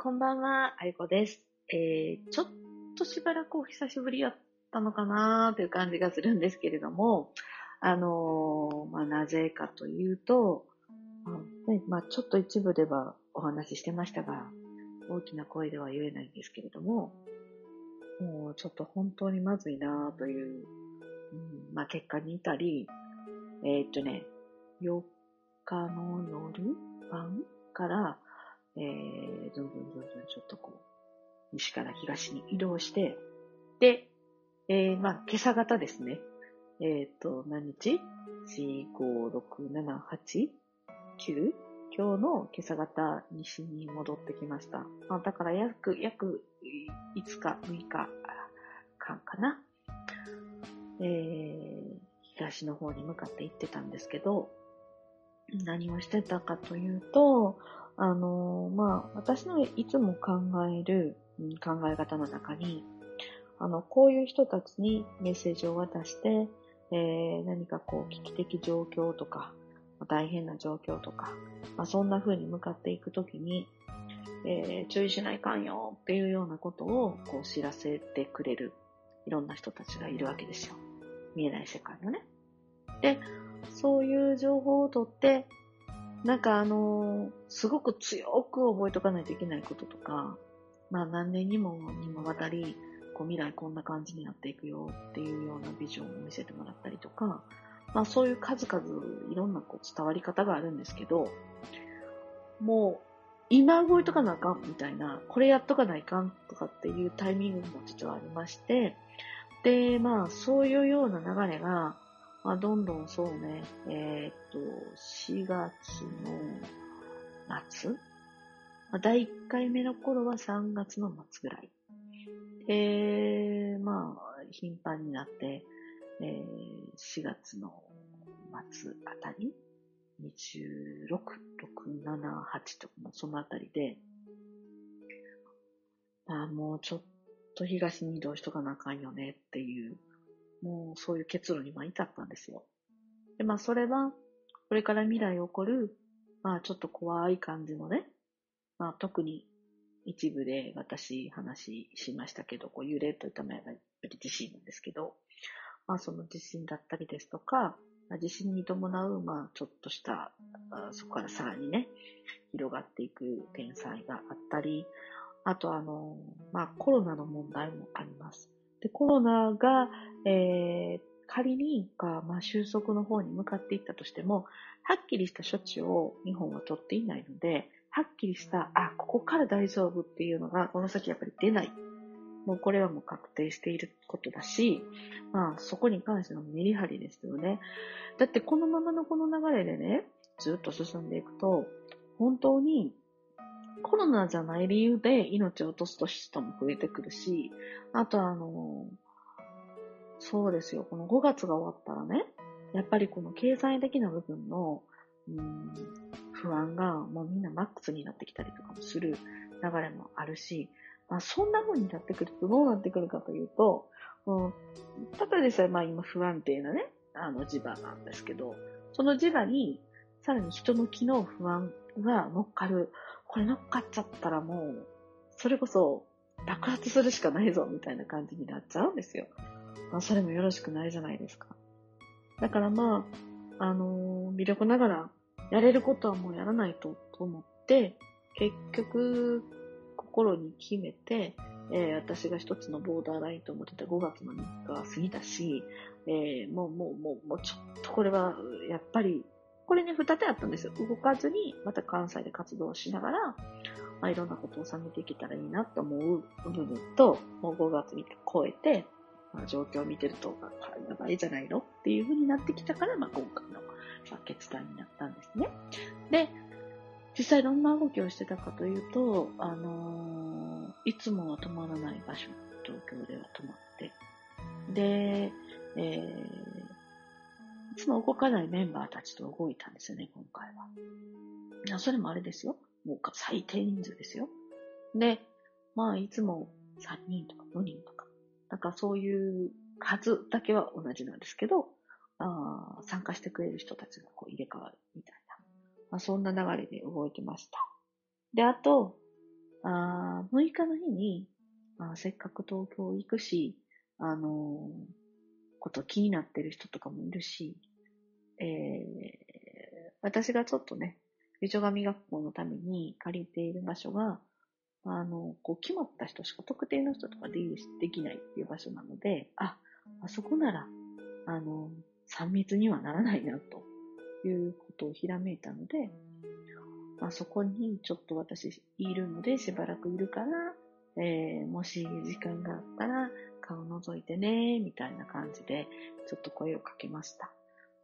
こんばんは、あいこです。えー、ちょっとしばらくお久しぶりやったのかなという感じがするんですけれども、あのーまあ、なぜかというと、あねまあ、ちょっと一部ではお話ししてましたが、大きな声では言えないんですけれども、もうちょっと本当にまずいなという、うんまあ、結果に至り、えーっとね、4日の夜晩から、えー、ずんずんずんずんちょっとこう、西から東に移動して、で、えー、まあ、今朝方ですね。えっ、と、何日 ?4、5、6、7、8、9? 今日の今朝方、西に戻ってきました。まあ、だから約、約5日、6日間かな。えー、東の方に向かって行ってたんですけど、何をしてたかというと、あの、まあ、私のいつも考えるうん考え方の中に、あの、こういう人たちにメッセージを渡して、えー何かこう危機的状況とか、大変な状況とか、まあ、そんな風に向かっていくときに、えー注意しないかんよっていうようなことをこう知らせてくれるいろんな人たちがいるわけですよ。見えない世界のね。で、そういう情報を取って、なんかあのーすごく強く覚えとかないといけないこととか、まあ何年にもにもわたり、こう未来こんな感じになっていくよっていうようなビジョンを見せてもらったりとか、まあそういう数々いろんなこう伝わり方があるんですけど、もう今動いとかなあかんみたいな、これやっとかないかんとかっていうタイミングも実はありまして、で、まあそういうような流れが、まあどんどんそうね、えーっと、4月の末？まあ、第1回目の頃は3月の末ぐらい。で、まあ、頻繁になって、えー4月の末あたり、26、6、7、8とか、まあそのあたりで、まあもうちょっと東に移動しとかなあかんよねっていう、もうそういう結論にまあ至ったんですよ。で、まあそれは、これから未来起こる、まあちょっと怖い感じのね、まあ、特に一部で私話しましたけど、こう揺れといったのはやっぱり地震なんですけど、まあその地震だったりですとか、地震に伴う、まあちょっとした、そこからさらにね、広がっていく天災があったり、あとあの、まあコロナの問題もあります。で、コロナが、えー、仮にか、まあ収束の方に向かっていったとしても、はっきりした処置を日本は取っていないので、はっきりした、あ、ここから大丈夫っていうのが、この先やっぱり出ない。もうこれはもう確定していることだし、まあそこに関してのメリハリですよね。だってこのままのこの流れでね、ずっと進んでいくと、本当にコロナじゃない理由で命を落とす人も増えてくるし、あとあの、そうですよ、この5月が終わったらね、やっぱりこの経済的な部分の、うん、不安がもうみんなマックスになってきたりとかもする流れもあるし、まあそんな風になってくるとどうなってくるかというと、うん、ただでさえまあ今不安定なね、あの磁場なんですけど、その磁場にさらに人の気の不安が乗っかる。これ乗っかっちゃったらもう、それこそ爆発するしかないぞみたいな感じになっちゃうんですよ。まあそれもよろしくないじゃないですか。だからまあ、あのー微力ながらやれることはもうやらないとと思って、結局、心に決めて、えー私が一つのボーダーラインと思ってた5月の3日は過ぎたし、えーもう、もう、もう、もうちょっとこれは、やっぱり、これね、二手あったんですよ。動かずに、また関西で活動しながら、まあ、いろんなことを収めていけたらいいなと思う部分と、もう5月3日超えて、まあ、状況を見てると、あやばいじゃないのっていう風になってきたから、まあ、今回の、まあ、決断になったんですね。で、実際どんな動きをしてたかというと、あのーいつもは止まらない場所、東京では止まって、で、えーいつも動かないメンバーたちと動いたんですよね、今回は。いやそれもあれですよ。もう最低人数ですよ。で、まあ、いつも3人とか5人とか、なんかそういう数だけは同じなんですけど、あ参加してくれる人たちがこう入れ替わるみたいな、まあ、そんな流れで動いてました。で、あと、あ6日の日に、あ、せっかく東京行くし、あのー、こと気になってる人とかもいるし、えー、私がちょっとね、美女神学校のために借りている場所が、あの、こう決まった人しか特定の人とか出入りできないっていう場所なので、あ、あそこなら、あの、3密にはならないな、ということをひらめいたので、まあ、そこにちょっと私いるのでしばらくいるから、えー、もし時間があったら顔覗いてね、みたいな感じでちょっと声をかけました。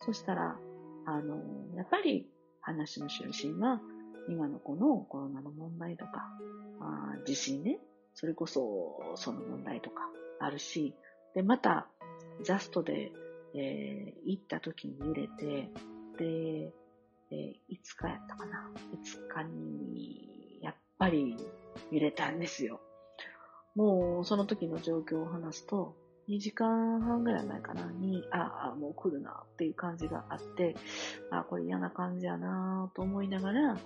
そしたら、あの、やっぱり話の中心は今のこのコロナの問題とか、あ地震ね、それこそその問題とかあるし、で、また、ジャストで、えー、行った時に揺れて、で、えー、5日やったかな ?5 日に、やっぱり揺れたんですよ。もう、その時の状況を話すと、2時間半ぐらい前かなに、ああ、もう来るなっていう感じがあって、あこれ嫌な感じやなと思いながら、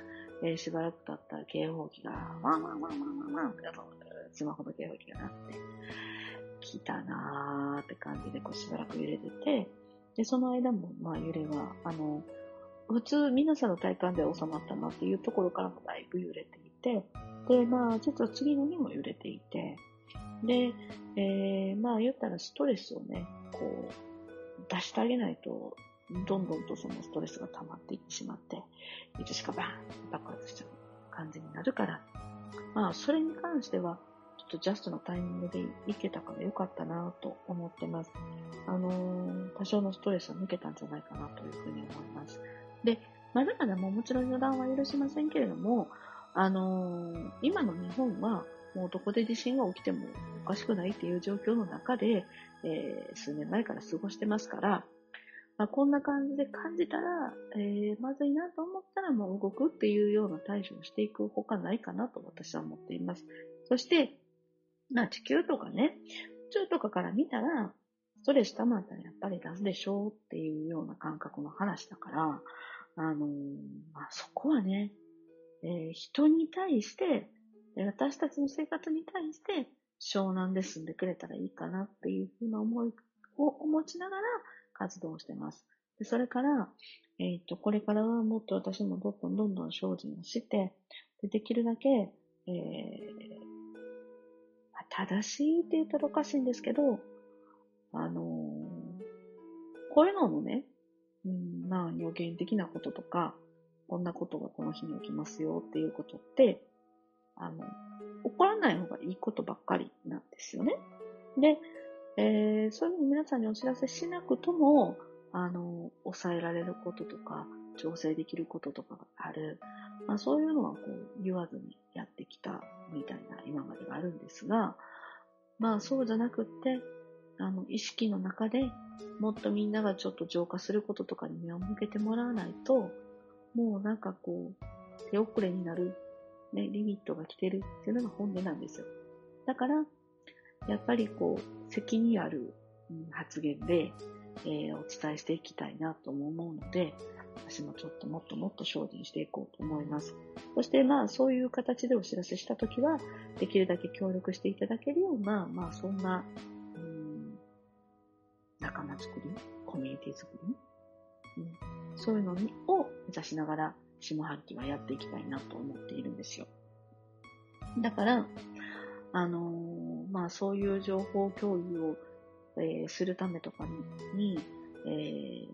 えー、しばらく経ったら警報器が、ワンワンワンワンワンワンってスマホの警報器が鳴って、来たなーって感じでこうしばらく揺れてて、で、その間も、まあ揺れは、あの、普通皆さんの体感では収まったなっていうところからもだいぶ揺れていて、で、まあ実は次の日も揺れていて、で、えー、まあ言ったらストレスをね、こう、出してあげないと、どんどんとそのストレスが溜まっていってしまって、いつしかバーン爆発しちゃう感じになるから、まあそれに関しては、ちょっとジャストのタイミングでいけたからよかったなと思ってます。あのー、多少のストレスは抜けたんじゃないかなというふうに思います。で、まだまだももちろん予断は許しませんけれども、あのー、今の日本は、もうどこで地震が起きてもおかしくないっていう状況の中で、えー、数年前から過ごしてますから、まあ、こんな感じで感じたら、えー、まずいなと思ったらもう動くっていうような対処をしていくほかないかなと私は思っています。そして、まあ地球とかね、宇宙とかから見たら、ストレス溜まったらやっぱり出すでしょうっていうような感覚の話だから、あのー、まあそこはね、えー、人に対して私たちの生活に対して湘南で住んでくれたらいいかなっていうふうな思いを持ちながら活動してます。でそれから、えっ、ー、と、これからはもっと私もどんどんどんどん精進をして、でできるだけ、えー、正しいって言ったらおかしいんですけど、あのー、こういうのもね、うん、まあ予言的なこととか、こんなことがこの日に起きますよっていうことって、あの、怒らない方がいいことばっかりなんですよね。で、えー、そういうふうに皆さんにお知らせしなくとも、あの、抑えられることとか、調整できることとかがある。まあそういうのはこう言わずにやってきたみたいな今までがあるんですが、まあそうじゃなくって、あの、意識の中でもっとみんながちょっと浄化することとかに目を向けてもらわないと、もうなんかこう、手遅れになるね、リミットが来てるっていうのが本音なんですよ。だから、やっぱりこう、責任ある発言で、えー、お伝えしていきたいなとも思うので、私もちょっともっともっと精進していこうと思います。そしてまあそういう形でお知らせしたときは、できるだけ協力していただけるような、まあそんな、うん、仲間作り、コミュニティ作り、うん、そういうのを目指しながら、下半期はやっていきたいなと思っているんですよ。だから、あのー、まあそういう情報共有を、えー、するためとかに、えー、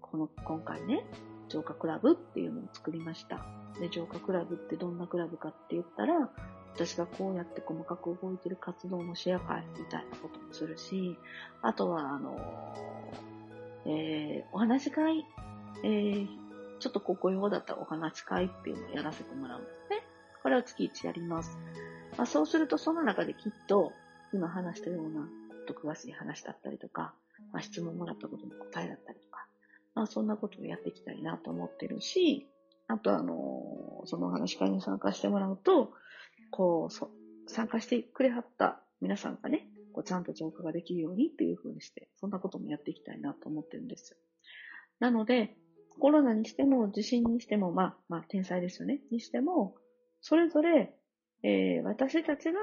この、今回ね、浄化クラブっていうのを作りました。で、浄化クラブってどんなクラブかって言ったら、私がこうやって細かく動いてる活動のシェア会みたいなこともするし、あとは、あのえー、お話し会、えー、ちょっとここ用だったらお話し会っていうのをやらせてもらうんですね。これを月1やります。まあ、そうするとその中できっと今話したようなもっと詳しい話だったりとか、まあ、質問もらったことの答えだったりとか、まあそんなことをやっていきたいなと思ってるし、あとあのその話会に参加してもらうと、こう、参加してくれはった皆さんがね、こうちゃんと浄化ができるようにっていう風にして、そんなこともやっていきたいなと思ってるんですよ。なので、コロナにしても、地震にしても、まあ、まあ、天才ですよね。にしても、それぞれ、えー、私たちが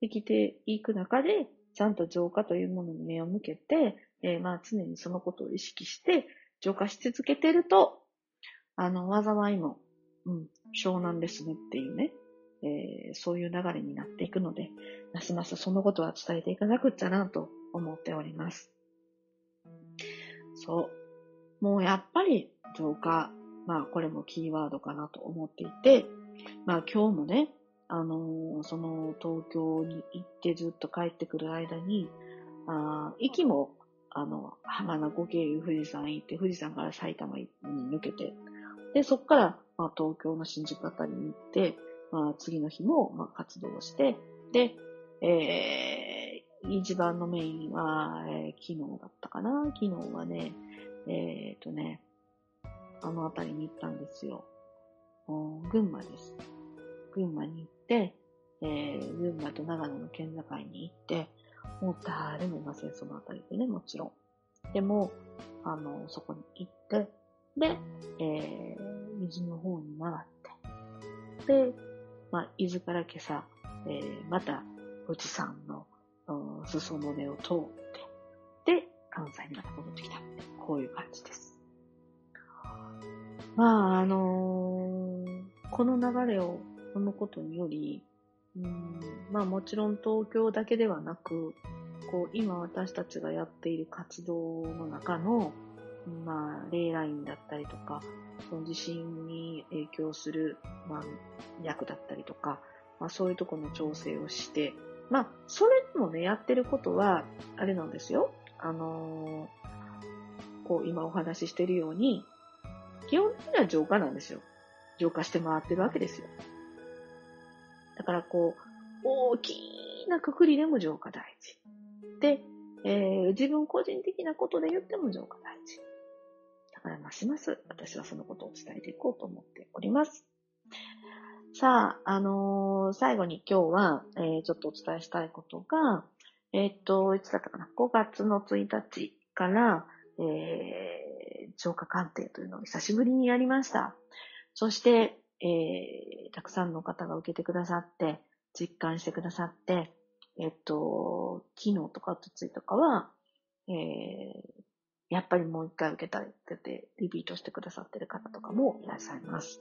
生きていく中で、ちゃんと浄化というものに目を向けて、えー、まあ常にそのことを意識して浄化し続けてると、あの、災いも、うん、湘南ですねっていうね、えー、そういう流れになっていくので、ますますそのことは伝えていかなくっちゃなと思っております。そう。もうやっぱり浄化、まあこれもキーワードかなと思っていて、まあ今日もね、あのー、その東京に行ってずっと帰ってくる間に、あ息も、あの、浜名湖経由富士山行って、富士山から埼玉に抜けて、で、そこから、まあ、東京の新宿あたりに行って、まあ、次の日も、まあ、活動して、で、えー、一番のメインは、えー、昨日だったかな？昨日はね、えっ、とね、あの辺りに行ったんですよ。群馬です。群馬に行って、えー、群馬と長野の県境に行って、もう誰もいません、その辺りでね、もちろん。でも、あの、そこに行って、で、えー、水の方に回って、で、まあ、伊豆から今朝、えー、また富士山の、裾野根を通って、で、関西にまた戻ってきた。こういう感じです。まあ、あのー、この流れを踏むことにより、うんまあもちろん東京だけではなく、こう今私たちがやっている活動の中の、まあ、レイラインだったりとか、その地震に影響する、まあ、役だったりとか、まあそういうところの調整をして、まあ、それでもね、やってることは、あれなんですよ。あのー、こう、今お話ししてるように、基本的には浄化なんですよ。浄化して回ってるわけですよ。だからこう、大きなくくりでも浄化大事。で、えー、自分個人的なことで言っても浄化大事。だからますます私はそのことを伝えていこうと思っております。さあ、あのー、最後に今日は、えー、ちょっとお伝えしたいことが、えっと、いつだったかな ?5 月の1日から、えー、浄化鑑定というのを久しぶりにやりました。そして、えー、たくさんの方が受けてくださって、実感してくださって、えっと、昨日とかおとついとかは、えー、やっぱりもう一回受けたいって言って、リピートしてくださってる方とかもいらっしゃいます。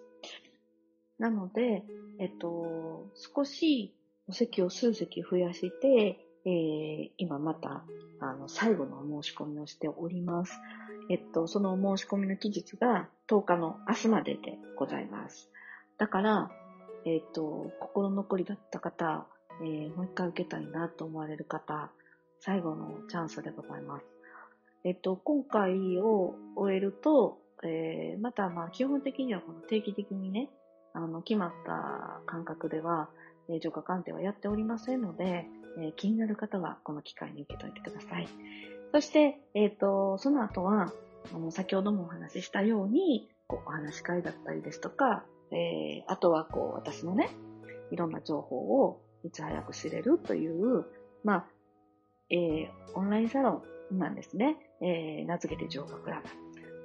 なので、えっと、少しお席を数席増やして、えー、今また、あの、最後の申し込みをしております。えっと、その申し込みの期日が10日の明日まででございます。だから、えっと、心残りだった方、えー、もう一回受けたいなと思われる方、最後のチャンスでございます。えっと、今回を終えると、えー、またまあ基本的にはこの定期的にね、あの、決まった感覚では、えー、浄化鑑定はやっておりませんので、えー、気になる方はこの機会に受けといてください。そして、えっ、ー、と、その後は、あの、先ほどもお話ししたように、こう、お話し会だったりですとか、えー、あとはこう、私のね、いろんな情報をいち早く知れるという、まあ、えー、オンラインサロンなんですね。えー、名付けて浄化クラブ。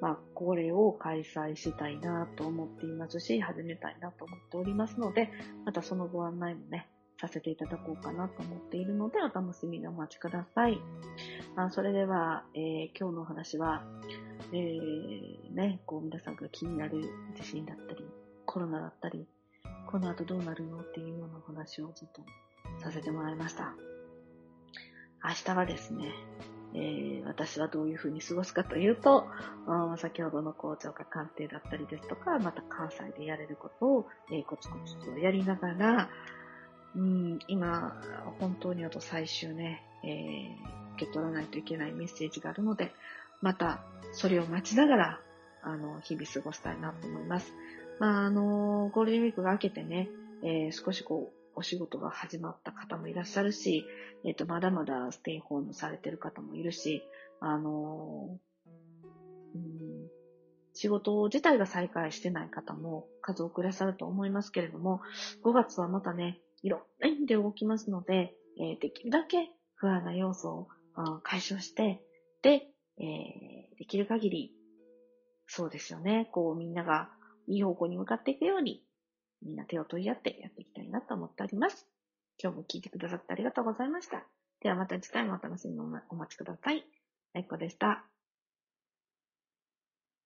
まあ、これを開催したいなと思っていますし、始めたいなと思っておりますので、またそのご案内もね、させていただこうかなと思っているので、お楽しみにお待ちください。まあ、それでは、えー、今日のお話は、えー、ね、こう皆さんが気になる地震だったり、コロナだったり、この後どうなるのっていうようなお話をずっとさせてもらいました。明日はですね、えー、私はどういうふうに過ごすかというと、先ほどの校長が鑑定だったりですとか、また関西でやれることを、えー、コツコツとやりながら、うん、今、本当にあと最終ね、えー、受け取らないといけないメッセージがあるので、またそれを待ちながら、あの、日々過ごしたいなと思います。まあ、あの、ゴールデンウィークが明けてね、えー、少しこう、お仕事が始まった方もいらっしゃるし、えっ、と、まだまだステイホームされてる方もいるし、あのうん、仕事自体が再開してない方も数多くいらっしゃると思いますけれども、5月はまたね、いろんな意味で動きますので、えー、できるだけ不安な要素を解消して、で、えー、できる限り、そうですよね、こうみんながいい方向に向かっていくように、みんな手を取り合ってやっていきたいなと思っております。今日も聞いてくださってありがとうございました。ではまた次回もお楽しみにお待ちください。あいこでした。